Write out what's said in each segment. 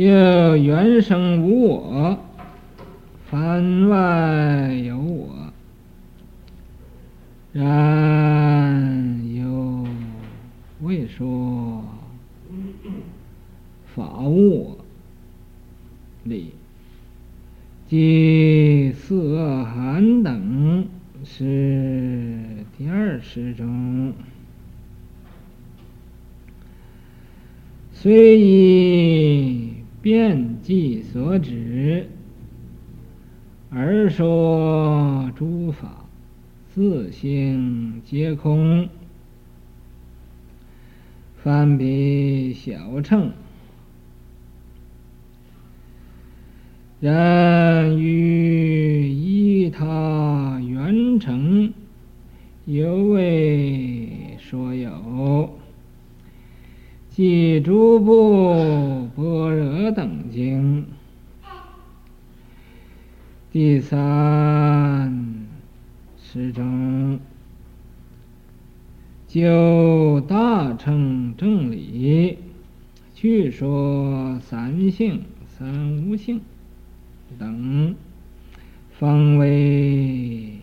又原生无我，凡外有我，然又未说法无我理，即四恶寒等是第二十中。虽以遍计所指，而说诸法自性皆空，凡彼小乘，然于依他缘成，犹未说有。即诸部般若等经，第三十中，就大乘正理，据说三性、三无性。等，方为。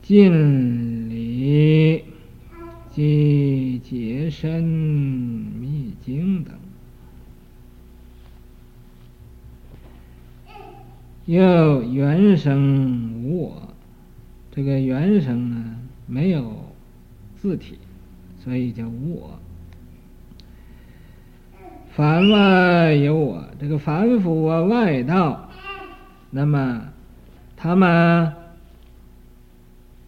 近理。即解身密经等，又原生无我，这个原生呢没有字体，所以叫无我。凡外有我，这个凡夫啊外道，那么他们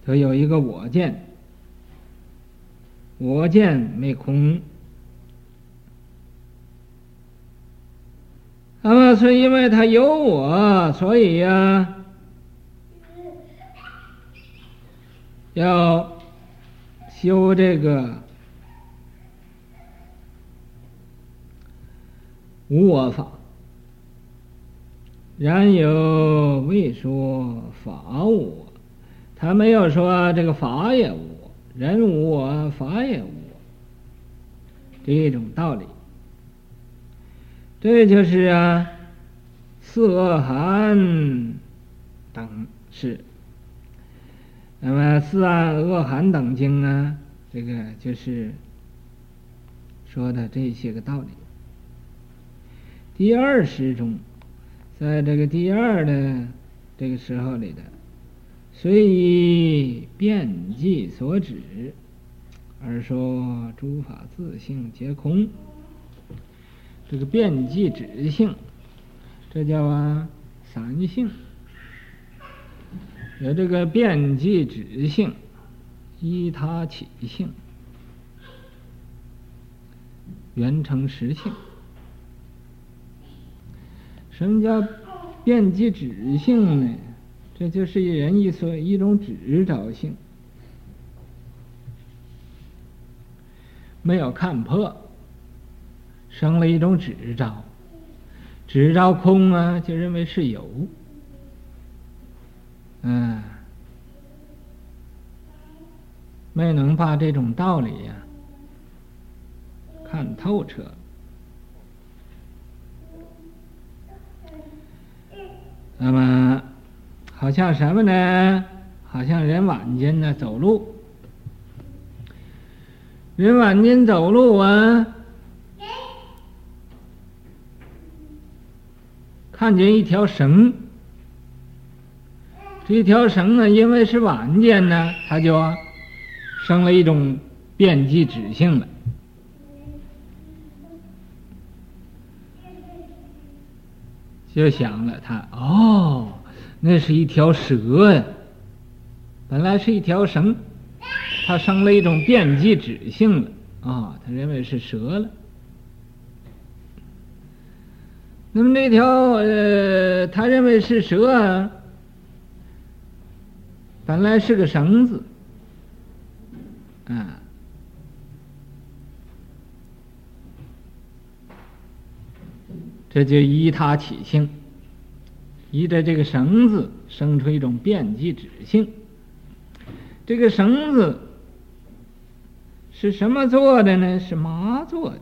都有一个我见。我见没空，那么是因为他有我，所以呀、要修这个无我法。然有未说法我，他没有说这个法也无。人无我，法也无我，这种道理，这就是啊，四恶寒等是。那么四恶寒等经呢，这个就是说的这些个道理。第二十中，在这个第二的这个时候里的。虽以遍计所指，而说诸法自性皆空。这个遍计指性，这叫啊三性。有这个遍计指性，依他起性，缘成实性。什么叫遍计指性呢？这就是一人一所一种执着性，没有看破，生了一种执着，执着空啊，就认为是有，嗯，没能把这种道理呀、看透彻，那么。好像什么呢？好像人晚间呢走路，人晚间走路啊，看见一条绳，这条绳呢，因为是晚间呢，它就生了一种遍计指性了，就想了他哦。那是一条蛇呀，本来是一条绳，它生了一种遍计指性了啊，他认为是蛇了。那么那条呃，他认为是蛇啊，本来是个绳子，啊，这就依他起性。依着这个绳子生出一种遍计指性，这个绳子是什么做的呢？是麻做的。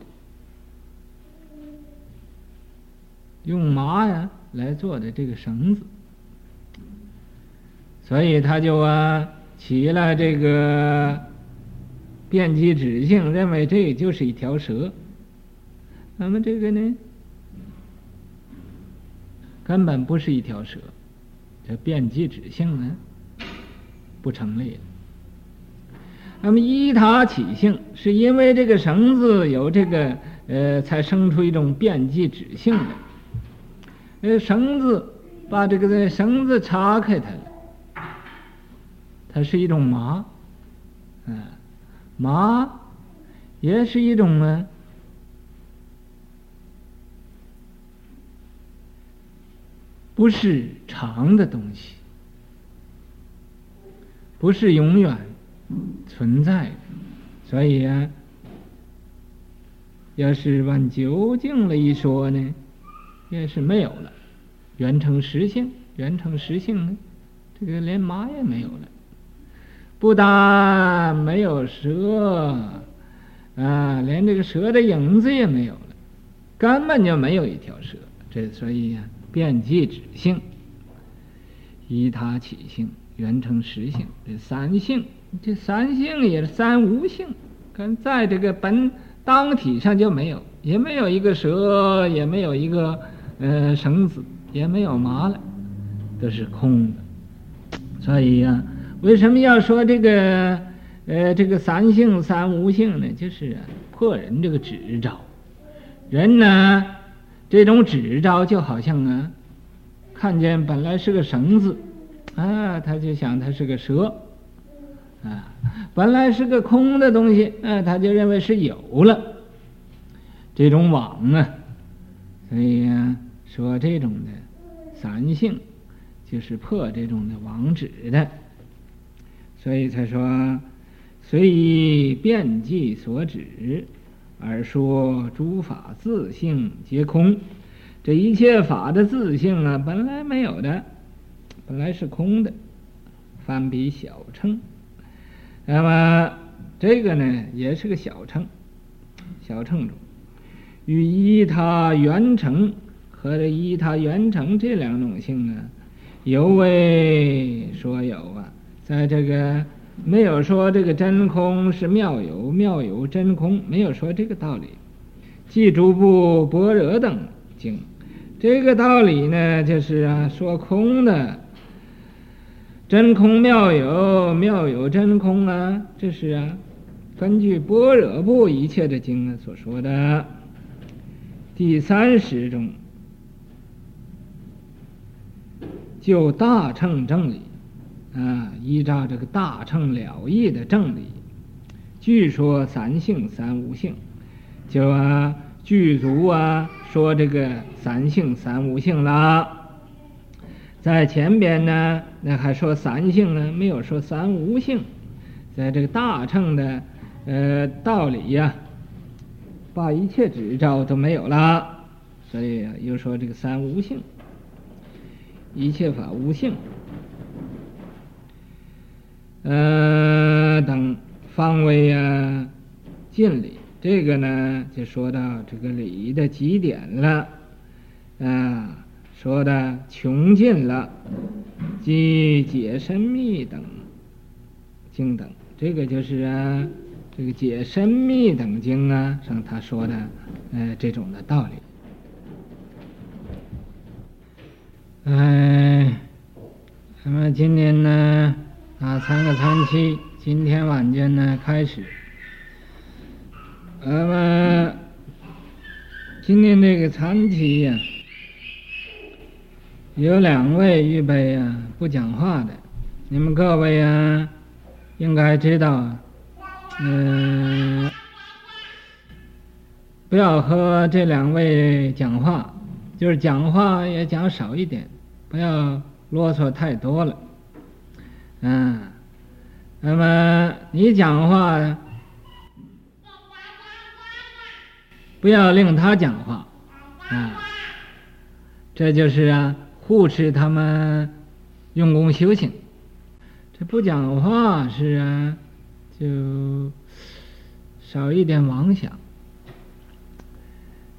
用麻呀来做的这个绳子，所以他就啊起了这个辩机指性，认为这就是一条蛇。那么这个呢，根本不是一条蛇，这辩机指性呢不成立。那么依他起性，是因为这个绳子有这个呃，才生出一种辩机指性来。呃，绳子把这个绳子叉开它了，它是一种麻，嗯，麻也是一种呢，不是长的东西，不是永远。存在的，所以呀，要是往究竟了一说呢，也是没有了，缘成实性，缘成实性呢，这个连麻也没有了，不但没有蛇，啊，连这个蛇的影子也没有了，根本就没有一条蛇。这所以呀，辩机指性，依他起性，缘成实性，这三性。这三性也是三无性，跟在这个本当体上就没有，也没有一个蛇，也没有一个呃绳子，也没有麻了，都是空的。所以呀、啊，为什么要说这个呃这个三性三无性呢？就是、啊、破人这个执着。人呢，这种执着就好像啊，看见本来是个绳子，啊，他就想它是个蛇。啊，本来是个空的东西，啊，他就认为是有了这种网啊，所以、啊，说这种的三性就是破这种的网执的，所以才说随以辩机所指而说诸法自性皆空，这一切法的自性啊，本来没有的，本来是空的，翻比小乘。那么这个呢，也是个小乘，小乘中，与依他缘成和这依他缘成这两种性啊，尤为说有啊，在这个没有说这个真空是妙有，妙有真空，没有说这个道理。即诸部般若等经，这个道理呢，就是啊，说空的。真空妙有，妙有真空啊！这是啊，根据般若部一切的经啊所说的。第三十中，就大乘正理啊，依照这个大乘了义的正理，据说三性三无性，就啊具足啊说这个三性三无性了。在前边呢，那还说三性呢，没有说三无性。在这个大乘的呃道理呀，把一切执着都没有了，所以又说这个三无性，一切法无性。呃，等方位呀敬礼，这个呢就说到这个礼仪的极点了，啊。说的穷尽了，即解深密等经等，这个就是啊，这个解深密等经啊，像他说的，呃，这种的道理。哎，那么今年呢，啊，三个参期，今天晚间呢开始。那么今天这个参期呀。有两位预备呀、啊，不讲话的，你们各位呀、啊，应该知道，嗯、不要和这两位讲话，就是讲话也讲少一点，不要啰嗦太多了，嗯，那么你讲话，不要令他讲话，啊，这就是啊。护持他们用功修行，这不讲话是啊，就少一点妄想，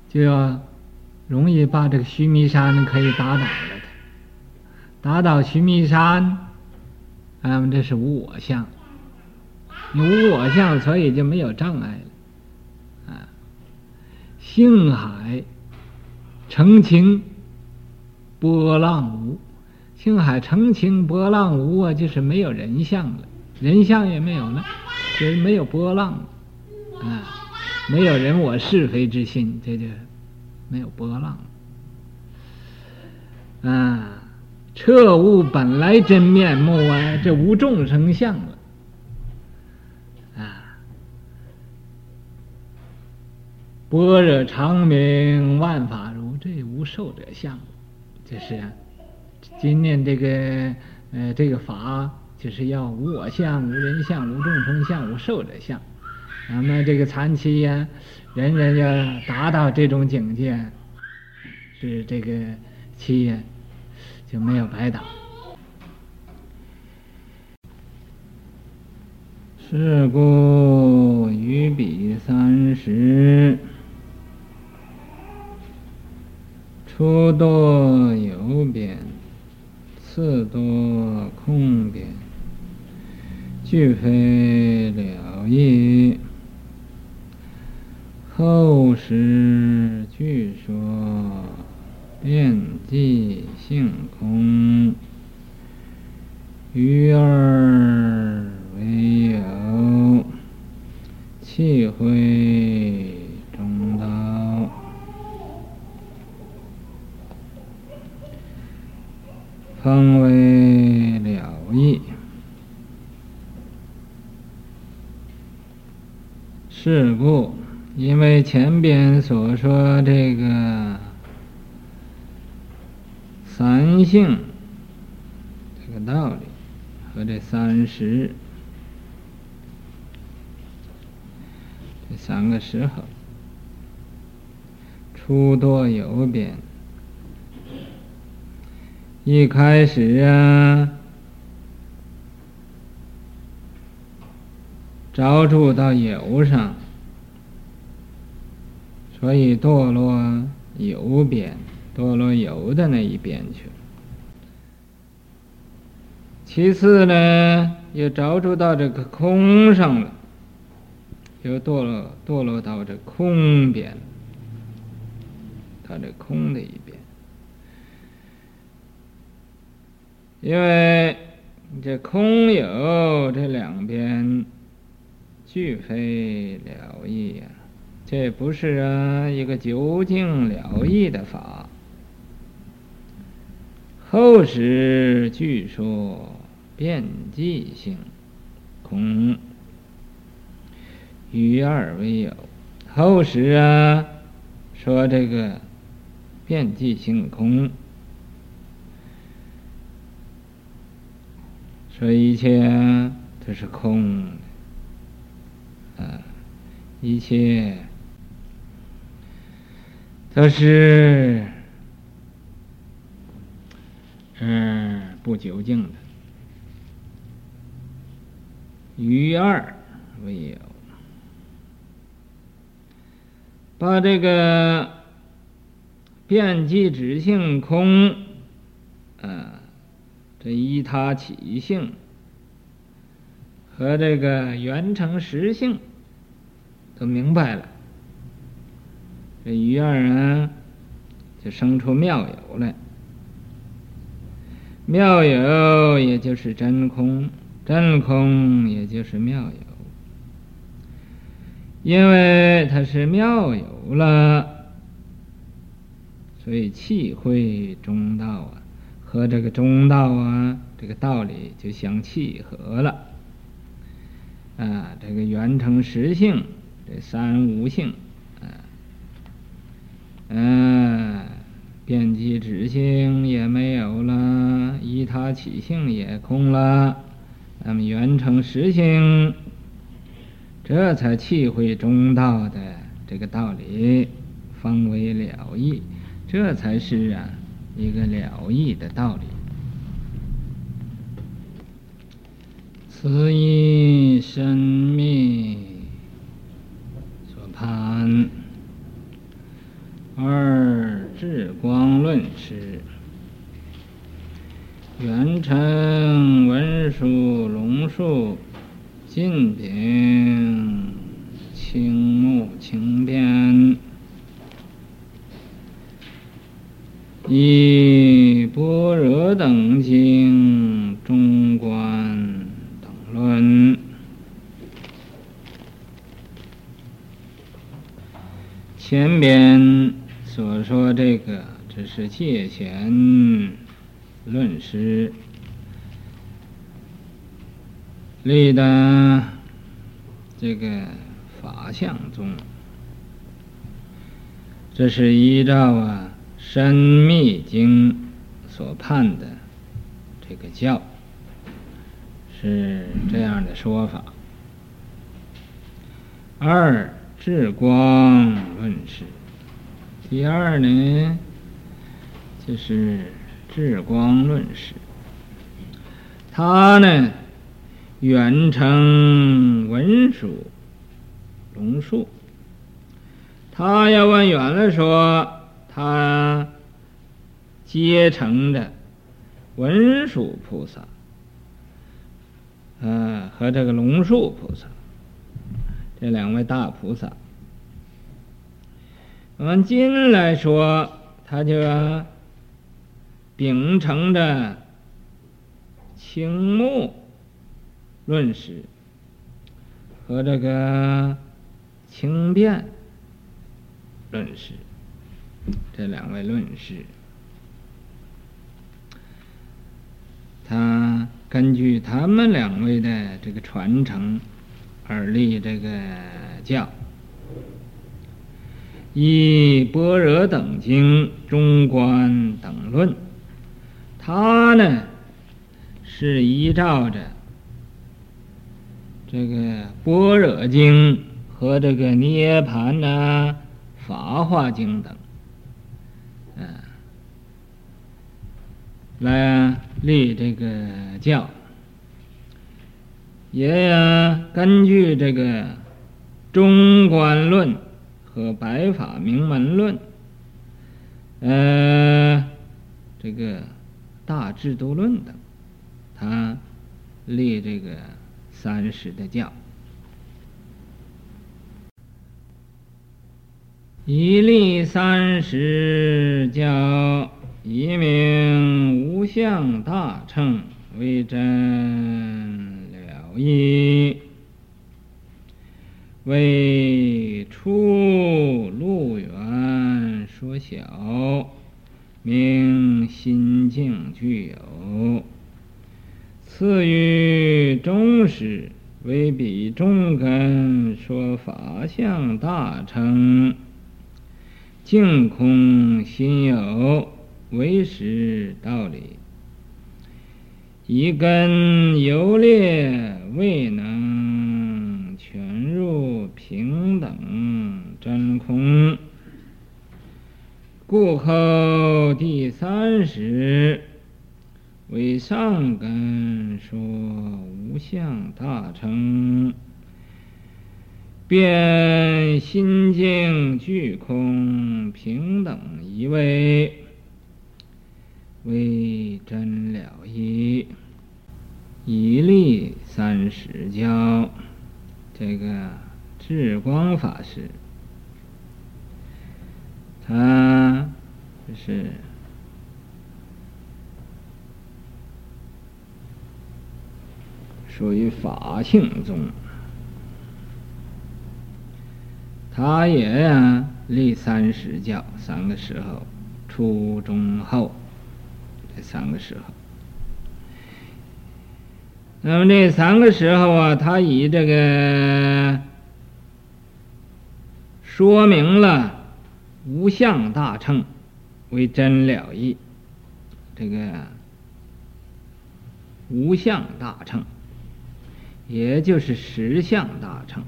就要容易把这个须弥山可以打倒了，打倒须弥山，啊，这是无我相，你无我相，所以就没有障碍了，啊，性海澄清，波浪无，性海澄清，波浪无啊，就是没有人相了，人相也没有了，就是没有波浪了。啊，没有人我是非之心，这就没有波浪。啊，彻悟本来真面目啊，这无众生相了。啊，般若常明万法如，这无受者相，就是啊，今年这个呃这个法就是要无我相、无人相、无众生相、无寿者相。咱们这个禅期呀，人人要达到这种境界，是这个期呀就没有白打。是故于彼三十，初多有变，次多空变，俱非了义。后时据说遍计性空，鱼儿为有，契会中道，方为了义。是故。因为前边所说这个三性这个道理和这三十这三个时候，初多有贬，一开始啊，着住到有上。所以堕落有边，堕落有的那一边去了。其次呢，又着住到这个空上了，又堕落堕落到这空边，到这空的一边。因为这空有这两边，俱非了义呀。这不是啊，一个究竟了义的法。后时据说遍计性空，于二为有。后时啊，说这个遍计性空，说一切都是空的啊，一切。都是，嗯，不究竟的。于二为有，把这个遍计执性空，啊，这依他起性和这个圆成实性都明白了。这于二啊，就生出妙有来。妙有也就是真空，真空也就是妙有。因为它是妙有了，所以契会中道啊，和这个中道啊，这个道理就相契合了。啊，这个圆成实性，这三无性。嗯，遍计执性也没有了，依他起性也空了，那么圆成实性，这才契会中道的这个道理，方为了义，这才是啊一个了义的道理。此一生命所盼。二智光论师，元成文殊龙树尽秉青木青边，依般若等经中观等论。前边所说这个，只是借钱论师立的这个法相宗，这是依照啊《深密经》所判的这个教，是这样的说法。二。智光论师，第二呢，就是智光论师。他呢，元成文殊龙树。他要问远了说，他皆成的文殊菩萨，嗯、呃，和这个龙树菩萨。这两位大菩萨，按经来说，他就秉承着青木论史和这个清边论师这两位论师，他根据他们两位的这个传承。而立这个教，依般若等经中观等论，他呢是依照着这个般若经和这个涅槃呐、法华经等，嗯，来立这个教。也根据这个《中观论》和《白法明门论》，呃，这个《大智度论》等，他立这个三十的教，一立三十教，一名无相大乘为真。了义为出路远说小，名心净具有；次于中实，为彼中根说法相大乘，净空心有，为实道理。一根由劣，未能等真空，故后第三十为上根说无相大乘，便心净具空平等一位，为真了义。一立三十教，这个智光法师，他就是属于法性宗，他也呀立三十教，三个时候，初中后这三个时候。那么这三个时候啊，他以这个说明了无相大乘为真了义，这个无相大乘，也就是实相大乘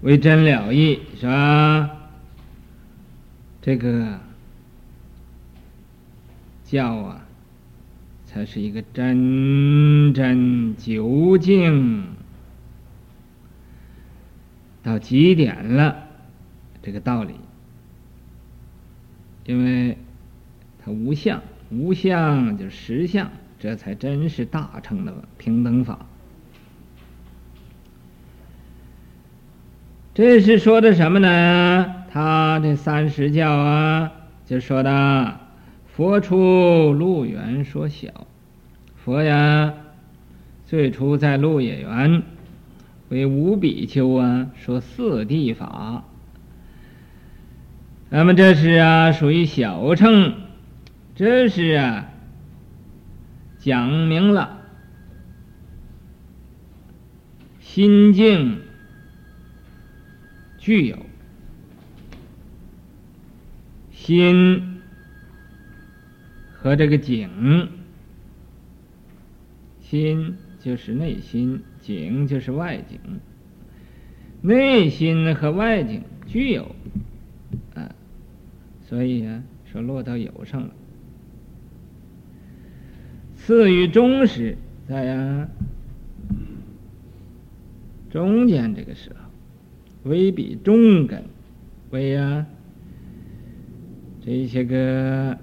为真了义，是吧？这个教啊。它是一个真真究竟到极点了，这个道理，因为它无相，无相就实相，这才真是大乘的平等法。这是说的什么呢？他这三十教啊，就说的佛出鹿园说小，佛呀，最初在鹿野园为五比丘啊说四谛法。那么这是啊，属于小乘，这是啊，讲明了心境具有心和这个景，心就是内心，景就是外景，内心和外景具有。啊所以啊，说落到有上了。次于中时，在呀中间这个时候，为彼中根，为呀这些个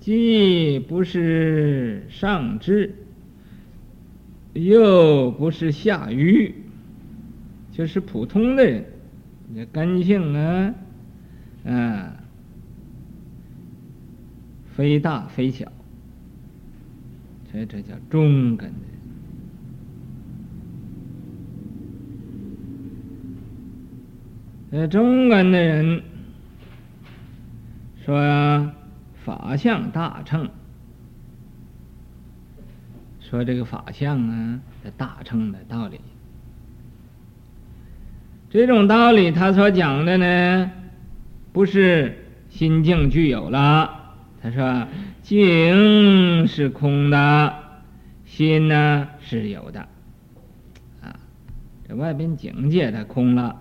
既不是上智，又不是下愚，就是普通的人，这根性呢，啊。非大非小，所以这叫中根的人。呃，中根的人说呀，法相大乘，说这个法相啊，的大乘的道理。这种道理，他所讲的呢，不是心境具有了。他说：“境是空的，心呢是有的。啊，这外边境界它空了，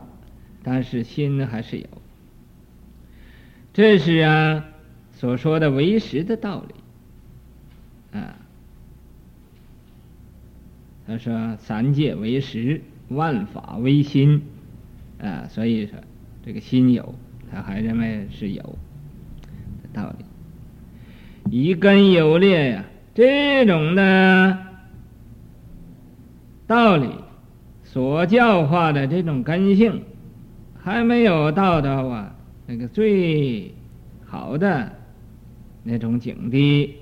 但是心还是有。这是啊所说的唯识的道理。啊，他说三界为实，万法为心。啊，所以说这个心有，他还认为是有道理。”一根有裂呀，这种的道理所教化的这种根性，还没有到达啊那个最好的那种境地，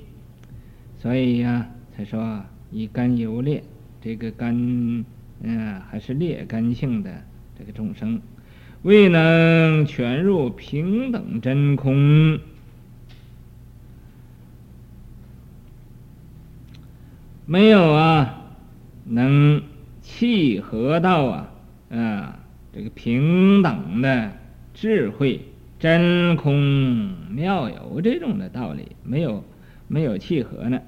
所以呀，才说一根有裂，这个根嗯还是劣根性的这个众生，未能全入平等真空。没有啊，能契合到啊啊这个平等的智慧真空妙有这种的道理，没有没有契合呢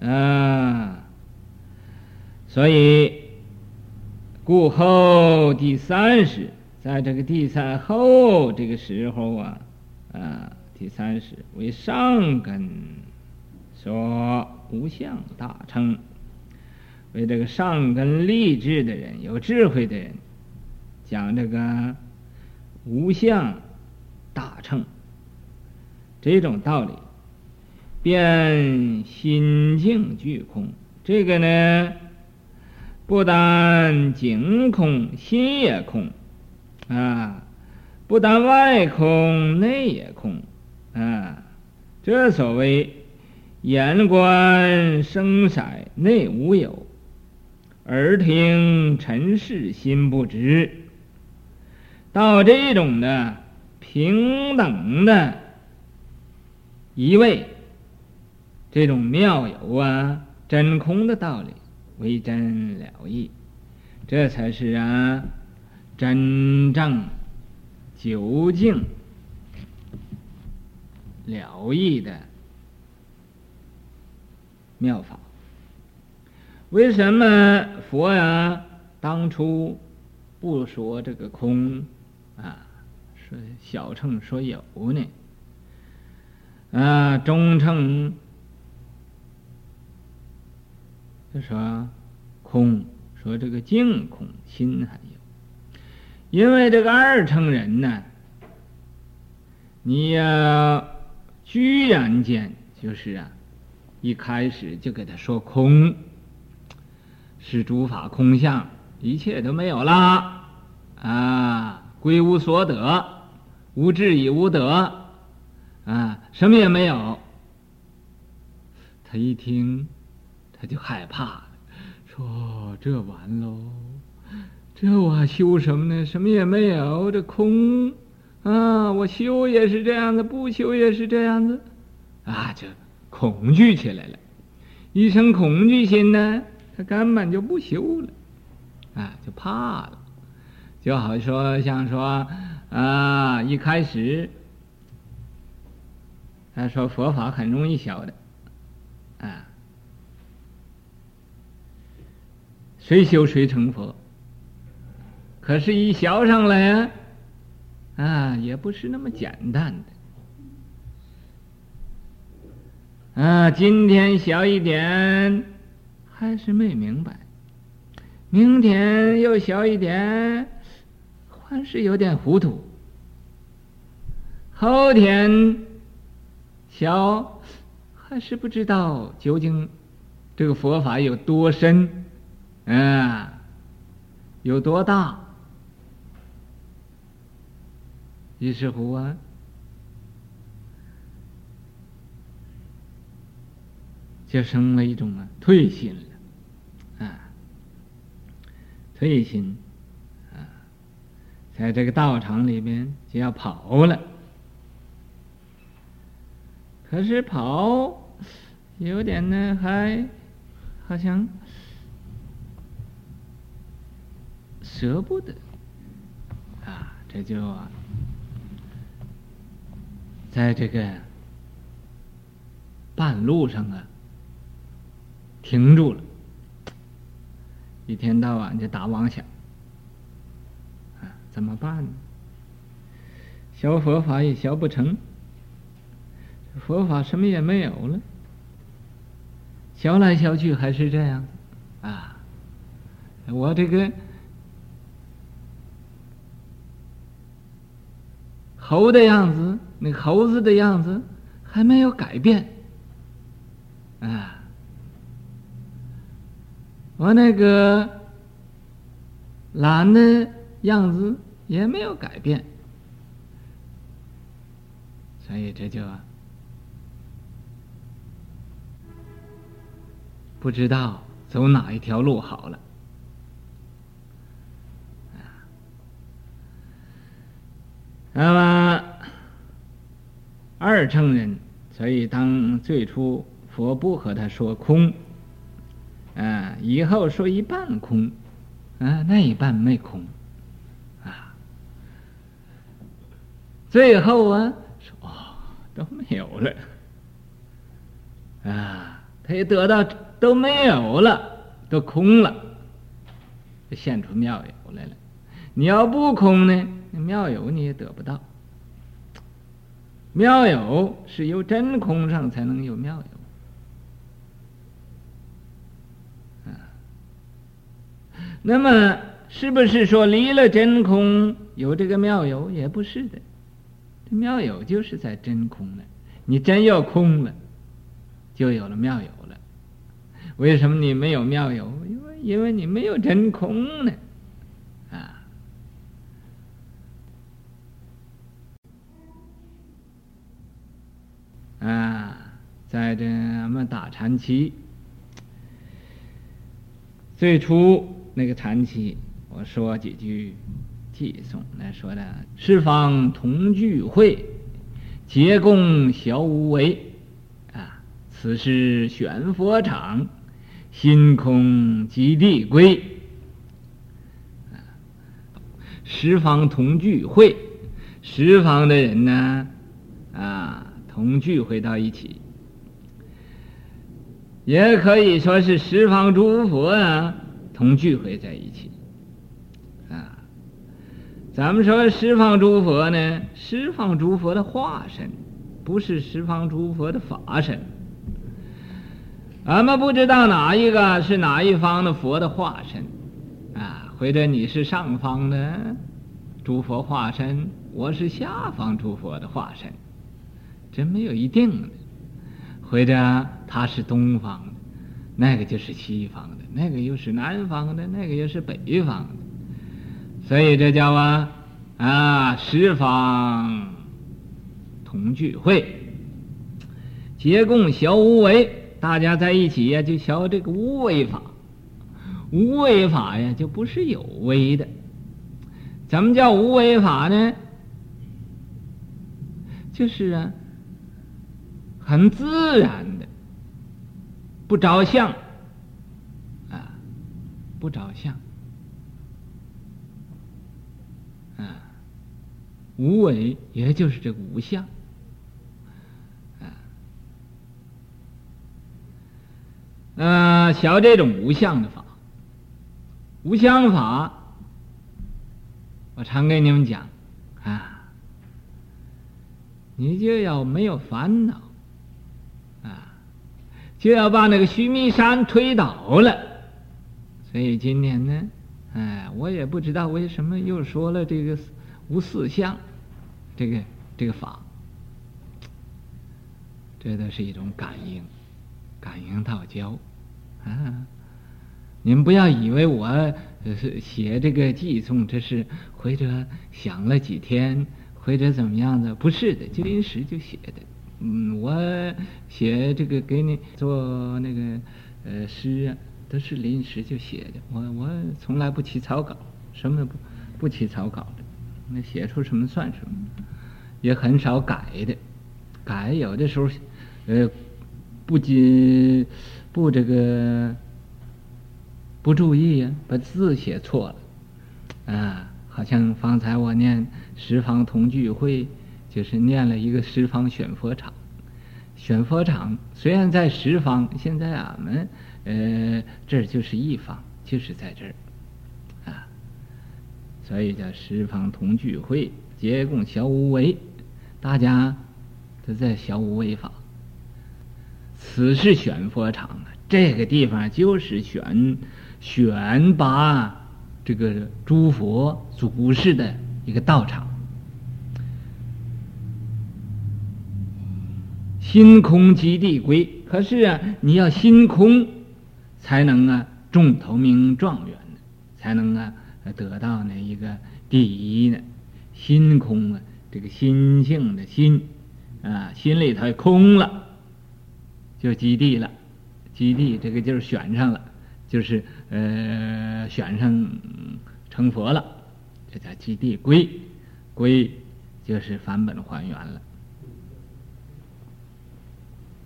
啊，所以故后第三时，在这个第三后这个时候啊啊第三时为上根说。无相大乘，为这个上根立志的人、有智慧的人，讲这个无相大乘这种道理，便心境具空。这个呢，不但境空，心也空啊；不但外空，内也空啊。这所谓。眼观声色内无有，耳听尘世心不知。到这种的平等的一位，这种妙有啊真空的道理为真了义，这才是啊真正究竟了义的。妙法，为什么佛呀当初不说这个空啊？说小乘说有呢？啊，中乘就说空，说这个净空，心还有。因为这个二乘人呢，你要居然间就是啊，一开始就给他说空，是诸法空相，一切都没有啦啊，归无所得，无智亦无得啊，什么也没有。他一听，他就害怕，说：“这完喽。”这我还修什么呢？什么也没有，这空啊！我修也是这样子，不修也是这样子，啊，就恐惧起来了。一生恐惧心呢，他根本就不修了，啊，就怕了。就好说，像说啊，一开始他说佛法很容易学的，谁修谁成佛。可是，一学上来呀，啊，也不是那么简单的。啊，今天学一点，还是没明白；明天又学一点，还是有点糊涂；后天学，还是不知道究竟这个佛法有多深，啊，有多大。于是乎啊，就生了一种啊退心了，啊，退心，啊，在这个道场里边就要跑了。可是跑有点呢，还好像舍不得，啊，这就啊。在这个半路上啊，停住了，一天到晚就打妄想，啊，怎么办呢？学佛法也学不成，佛法什么也没有了，学来学去还是这样，啊，我这个。猴的样子，那猴子的样子还没有改变，啊，我那个懒的样子也没有改变，所以这就不知道走哪一条路好了。那么二乘人，所以当最初佛不和他说空，啊，以后说一半空，啊，那一半没空，啊，最后啊说哦都没有了，啊，他也得到都没有了，都空了，就现出妙有来了。你要不空呢？妙有你也得不到，妙有是由真空上才能有妙有，啊，那么是不是说离了真空有这个妙有？也不是的，这妙有就是在真空了。你真要空了，就有了妙有了。为什么你没有妙有？因为因为你没有真空呢。啊，在这俺们打禅期，最初那个禅期，我说几句偈颂来说的：十方同聚会，结共小无为。啊，此是玄佛场，心空即地归。十方同聚会，十方的人呢，啊。同聚会到一起，也可以说是十方诸佛啊，同聚会在一起，啊，咱们说十方诸佛呢，十方诸佛的化身，不是十方诸佛的法身，俺们不知道哪一个是哪一方的佛的化身，啊，或者你是上方的，诸佛化身，我是下方诸佛的化身，这没有一定的。或者他是东方的，那个就是西方的，那个又是南方的，那个又是北方的，所以这叫啊啊十方同聚会，结共修无为，大家在一起呀，就修这个无为法。无为法呀，就不是有为的。怎么叫无为法呢？就是啊，很自然的，不着相啊，不着相啊，无为也就是这个无相啊，呃，学这种无相的法。无相法，我常跟你们讲啊，你就要没有烦恼，就要把那个须弥山推倒了。所以今天呢，哎，我也不知道为什么又说了这个无四相，这个这个法，这都是一种感应，感应道交啊。你们不要以为我是写这个寄送，这是或者想了几天，或者怎么样的？不是的，就临时就写的。嗯，我写这个给你做那个呃诗啊，都是临时就写的。我我从来不起草稿，什么不不起草稿的。那写出什么算什么，也很少改的。改有的时候，呃，不仅不这个。不注意啊，把字写错了，啊，好像方才我念十方同聚会，就是念了一个十方选佛场。选佛场虽然在十方，现在俺们呃这儿就是一方，就是在这儿，啊，所以叫十方同聚会，皆共小无为，大家都在小无为法。此是选佛场啊，这个地方就是选。选拔这个诸佛祖师的一个道场，心空即地归。可是啊，你要心空，才能啊中头名状元，才能啊得到那一个第一呢。心空啊，这个心性的心啊，心里头空了，就基地了。基地这个就是选上了。就是呃，选上成佛了，这叫基地归，归就是返本还原了。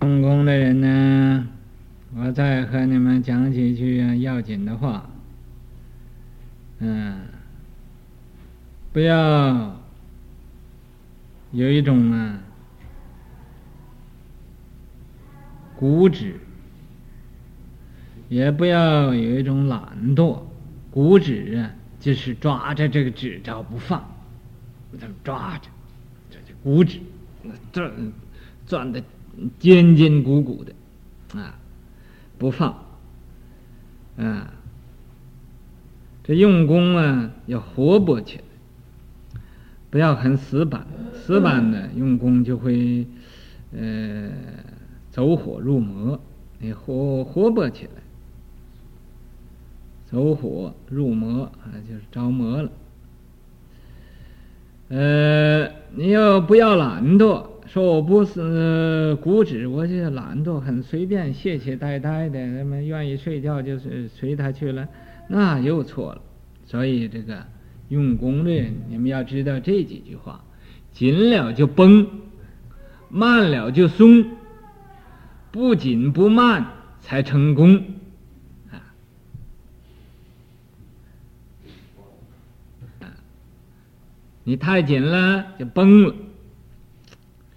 用功的人呢，我再和你们讲几句要紧的话。嗯，不要有一种啊固执。也不要有一种懒惰，固执啊，就是抓着这个执照不放，这么抓着，这就固执，钻钻的坚坚固固的，啊，不放，啊，这用功啊要活泼起来，不要很死板，死板的用功就会呃走火入魔，你活活泼起来。走火入魔啊，就是着魔了。呃，你要不要懒惰？说我不是固执，我就懒惰，很随便，懈懈怠怠的，那么愿意睡觉就是随他去了，那又错了。所以这个用功的，你们要知道这几句话：紧了就绷，慢了就松，不紧不慢才成功。你太紧了就崩了，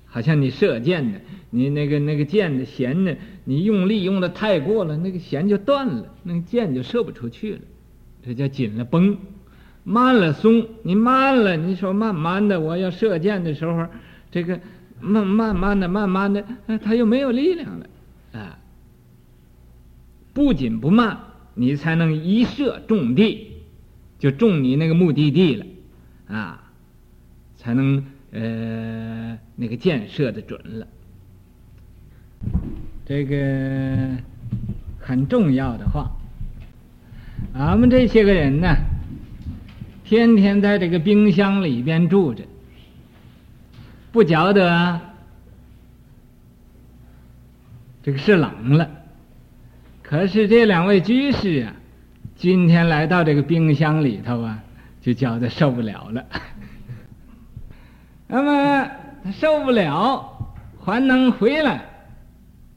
好像你射箭的，你那个那个箭的弦呢，你用力用的太过了，那个弦就断了，那个箭就射不出去了。这叫紧了绷，慢了松。你慢了，你说慢慢的，我要射箭的时候，这个慢慢慢的慢慢的，它又没有力量了啊。不紧不慢，你才能一射中地，就中你那个目的地了。啊，才能呃那个箭射的准了。这个很重要的话，俺们这些个人呢，天天在这个冰箱里边住着，不觉得这个是冷了。可是这两位居士啊，今天来到这个冰箱里头啊，就觉得受不了了。那么他受不了，还能回来。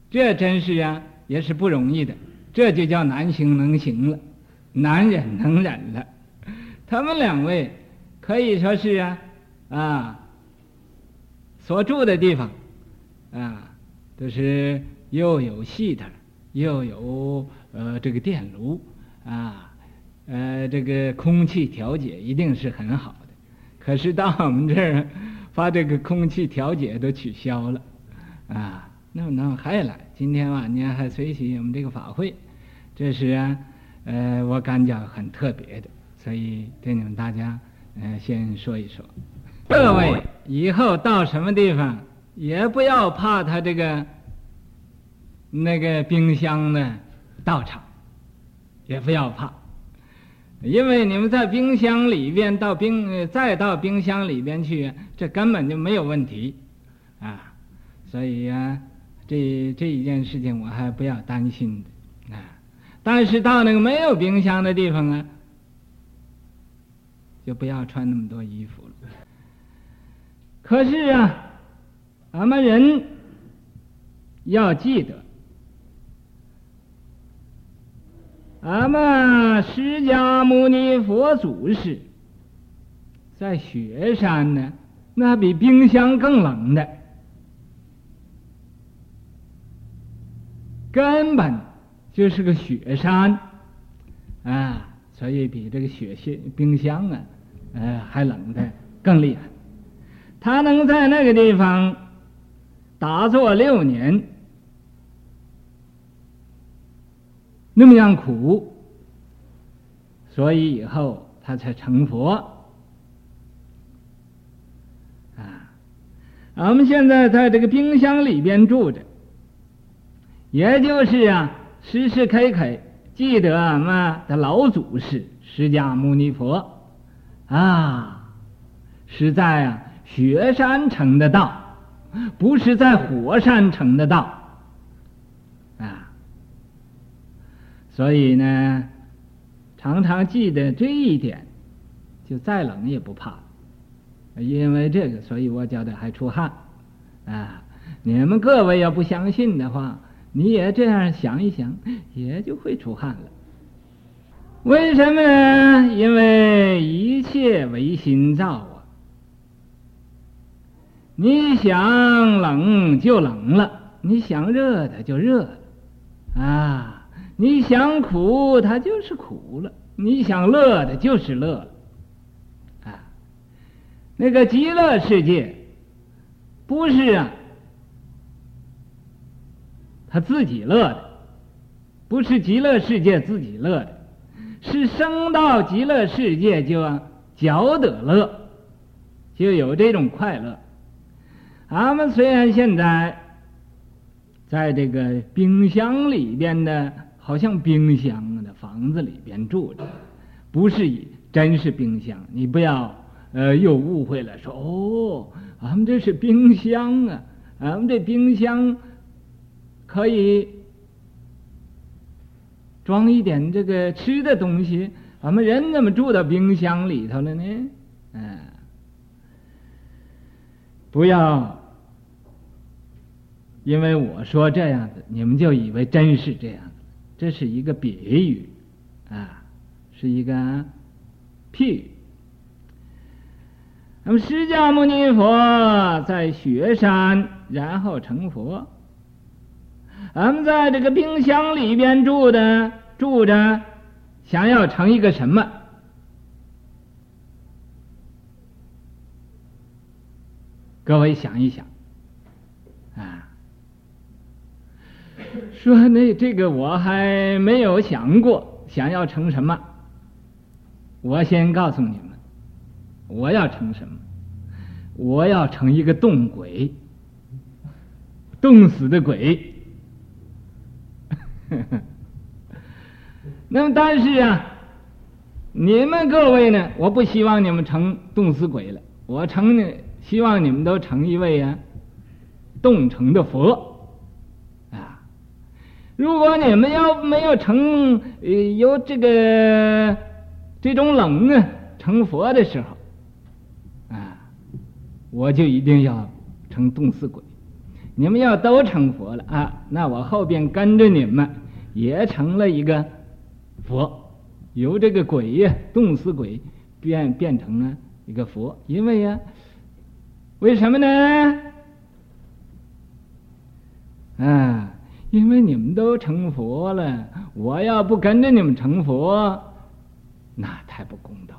这真是啊，也是不容易的。这就叫难行能行了，难忍能忍了。他们两位可以说是啊，啊，所住的地方啊，都是又有戏台，又有呃这个电炉啊，呃这个空气调节一定是很好的。可是到我们这儿，把这个空气调节都取消了啊。那么，那么还来？今天晚间还随喜我们这个法会，这是啊，呃，我感觉很特别的，所以对你们大家，呃，先说一说。各位以后到什么地方，也不要怕他这个那个冰箱的到场，也不要怕，因为你们在冰箱里边到冰，再到冰箱里边去，这根本就没有问题啊，所以呀、啊。这这一件事情我还不要担心的啊，但是到那个没有冰箱的地方啊，就不要穿那么多衣服了。可是啊，俺们人要记得，俺们释迦牟尼佛祖师在雪山呢，那比冰箱更冷的。根本就是个雪山啊，所以比这个雪雪冰箱啊，呃，还冷的更厉害。他能在那个地方打坐六年，那么样苦，所以以后他才成佛啊。我们现在在这个冰箱里边住着。也就是啊，时时刻刻记得俺们的老祖师释迦牟尼佛啊，是在啊雪山成的道，不是在火山成的道所以呢，常常记得这一点，就再冷也不怕。因为这个，所以我觉得还出汗啊。你们各位要不相信的话。你也这样想一想，也就会出汗了。为什么呢？因为一切唯心造啊！你想冷就冷了，你想热它就热了，啊！你想苦它就是苦了，你想乐的就是乐了，啊！那个极乐世界不是啊。他自己乐的，不是极乐世界自己乐的，是生到极乐世界就觉得乐，就有这种快乐。俺们虽然现在在这个冰箱里边的，好像冰箱的房子里边住着，不是真是冰箱，你不要呃又误会了，说哦，俺们这是冰箱啊，俺们这冰箱。可以装一点这个吃的东西，俺们人怎么住到冰箱里头了呢？嗯，不要因为我说这样子，你们就以为真是这样，这是一个比喻啊，是一个譬喻。那么释迦牟尼佛在雪山，然后成佛。俺们在这个冰箱里边住的住着，想要成一个什么？各位想一想，说那这个我还没有想过想要成什么。我先告诉你们，我要成什么？我要成一个冻鬼，冻死的鬼。那么，但是啊，你们各位呢？我不希望你们成冻死鬼了，我成呢，希望你们都成一位啊，冻成的佛。如果你们要没有成，呃，有这个这种冷呢，成佛的时候。啊我就一定要成冻死鬼，你们要都成佛了啊，那我后边跟着你们也成了一个佛，由这个鬼呀，冻死鬼变变成了一个佛，因为呀，为什么呢？啊，因为你们都成佛了，我要不跟着你们成佛，那太不公道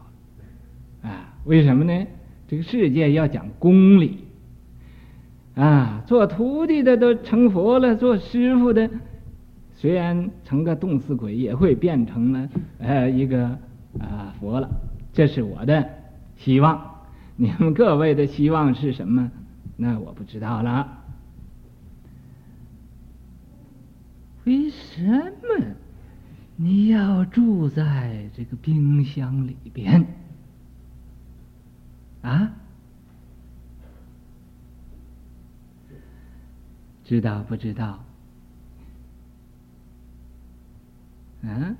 了啊！为什么呢？这个世界要讲公理啊，做徒弟的都成佛了，做师傅的虽然成个冻死鬼，也会变成了呃一个啊佛了。这是我的希望，你们各位的希望是什么？那我不知道了。为什么你要住在这个冰箱里边？啊，知道不知道？啊，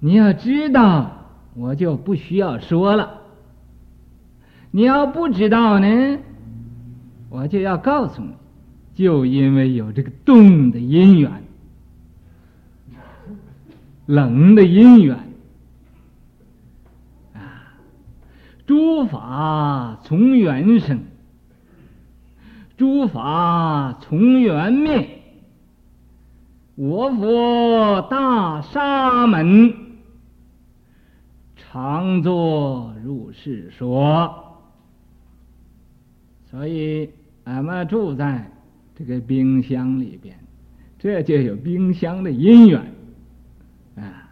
你要知道，我就不需要说了。你要不知道呢，我就要告诉你，就因为有这个冻的因缘，冷的因缘啊。诸法从缘生，诸法从缘灭。我佛大沙门常作如是说，所以俺们住在这个冰箱里边，这就有冰箱的因缘啊。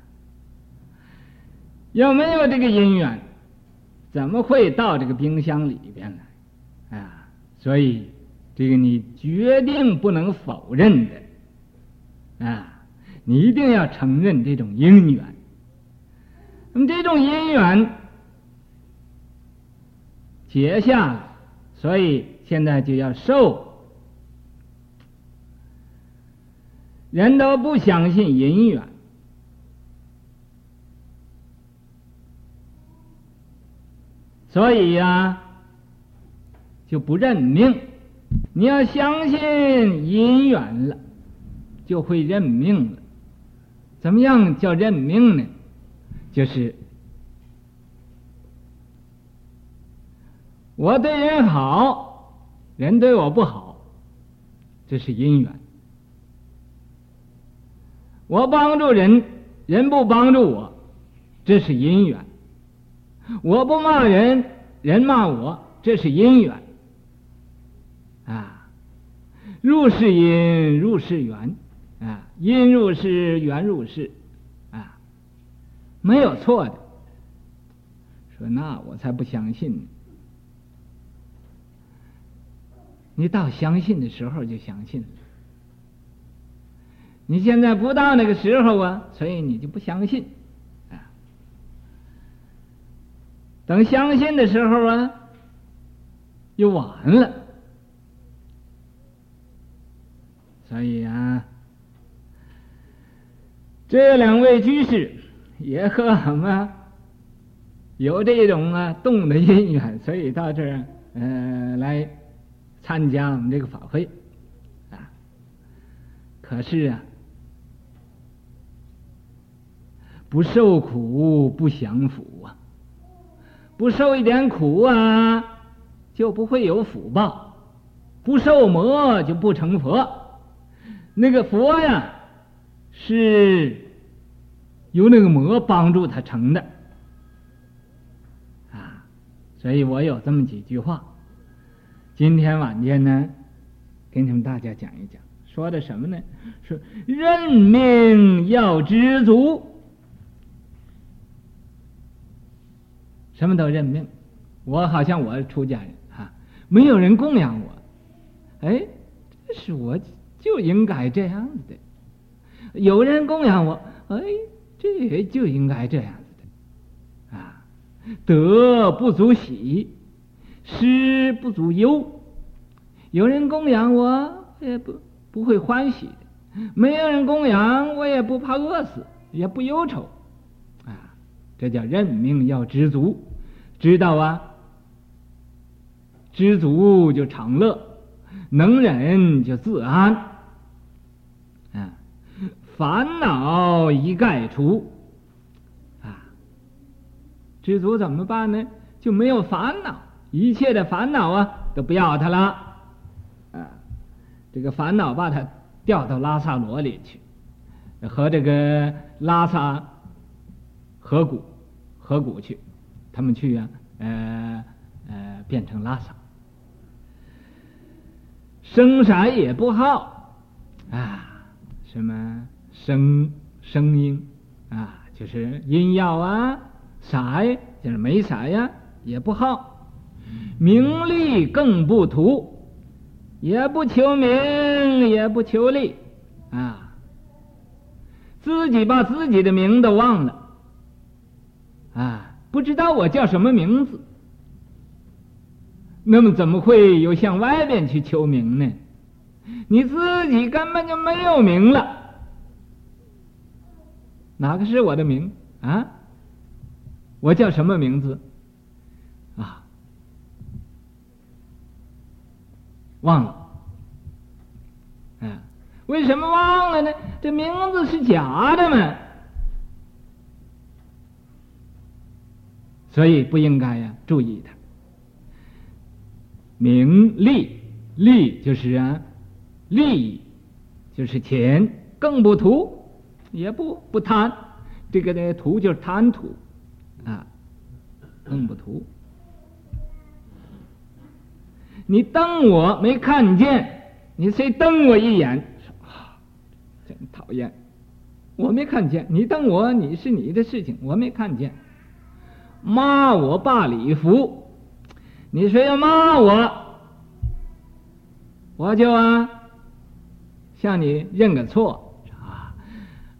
有没有这个因缘？怎么会到这个冰箱里边来啊？所以这个你决定不能否认的啊！你一定要承认这种因缘。那么这种因缘结下了，所以现在就要受。人都不相信姻缘。所以呀、就不认命。你要相信姻缘了，就会认命了。怎么样叫认命呢？就是我对人好，人对我不好，这是姻缘。我帮助人，人不帮助我，这是因缘。我不骂人，人骂我，这是因缘啊。入是因，入是缘啊，因入是，缘入是啊，没有错的。说那我才不相信呢。你到相信的时候就相信了。你现在不到那个时候啊，所以你就不相信。啊等相信的时候啊，又晚了。所以啊，这两位居士也和我们有这种啊动的因缘，所以到这儿呃来参加我们这个法会啊。可是啊，不受苦不享福啊。不受一点苦啊，就不会有福报；不受魔就不成佛。那个佛呀，是由那个魔帮助他成的啊。所以我有这么几句话，今天晚间呢，跟你们大家讲一讲，说的什么呢？说认命要知足。什么都认命，我好像我出家人哈，没有人供养我，哎，这是我就应该这样子的。有人供养我，哎，这就应该这样子的。啊，得不足喜，失不足忧。有人供养我，也不不会欢喜的；没有人供养，我也不怕饿死，也不忧愁。啊，这叫认命要知足，知道啊。知足就常乐，能忍就自安，啊，烦恼一概除，啊，知足怎么办呢？就没有烦恼，一切的烦恼啊都不要它了，啊，这个烦恼把它调到拉萨罗里去，和这个拉萨河谷河谷去，他们去啊，呃呃，变成拉萨。生啥也不好啊，什么声声音啊，就是音药啊，啥呀就是没啥呀，也不好。名利更不图，也不求名，也不求利啊，自己把自己的名都忘了啊，不知道我叫什么名字。那么怎么会有向外边去求名呢？你自己根本就没有名了。哪个是我的名啊？我叫什么名字？啊，忘了。啊，为什么忘了呢？这名字是假的嘛，所以不应该呀，注意它。名利，利就是啊，利就是钱，更不图，也不不贪，这个呢，图就是贪图，啊，更不图。你瞪我没看见，你谁瞪我一眼，真讨厌，我没看见，你瞪我，你是你的事情，我没看见。骂我罢礼服。你说要骂我，我就啊向你认个错啊，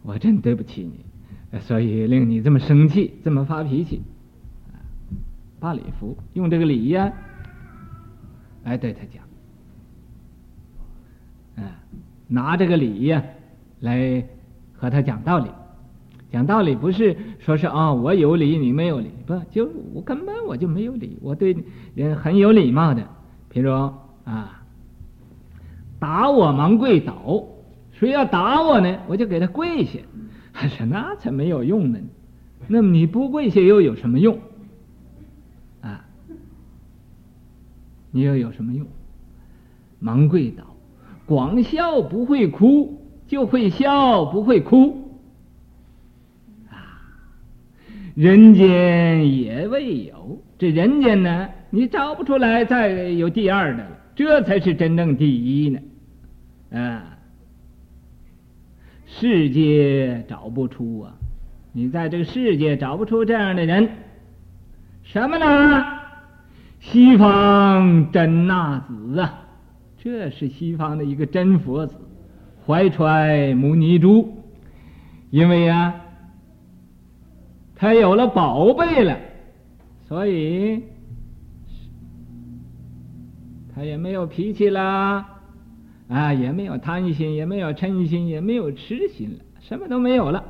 我真对不起你，所以令你这么生气，这么发脾气。罢礼服，用这个礼呀来对他讲，啊，拿这个礼呀来和他讲道理。讲道理不是说是啊、我有理你没有理，不就我根本我就没有理，我对人很有礼貌的。比如啊，打我忙跪倒，谁要打我呢，我就给他跪下。还 是那才没有用呢。那么你不跪下又有什么用？啊，你又有什么用？忙跪倒，光笑不会哭，就会笑不会哭。人间也未有，这人间呢，你找不出来再有第二的了，这才是真正第一呢，啊，世界找不出啊，你在这个世界找不出这样的人，什么呢？西方真那子啊，这是西方的一个真佛子，怀揣牟尼珠，因为啊。他有了宝贝了，所以他也没有脾气了，啊，也没有贪心，也没有嗔心，也没有痴心了，什么都没有了，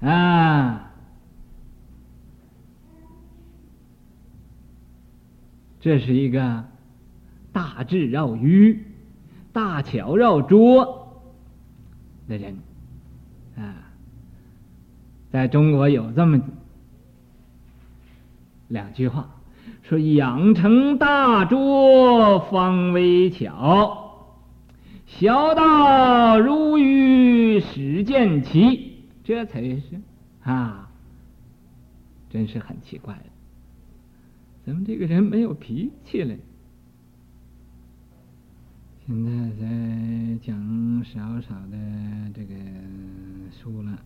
啊，这是一个大智绕愚、大巧绕拙的人，在中国有这么两句话，说养成大拙方为巧，小道如愚始见奇，这才是啊，真是很奇怪了，怎么这个人没有脾气了？现在在讲少少的这个书了。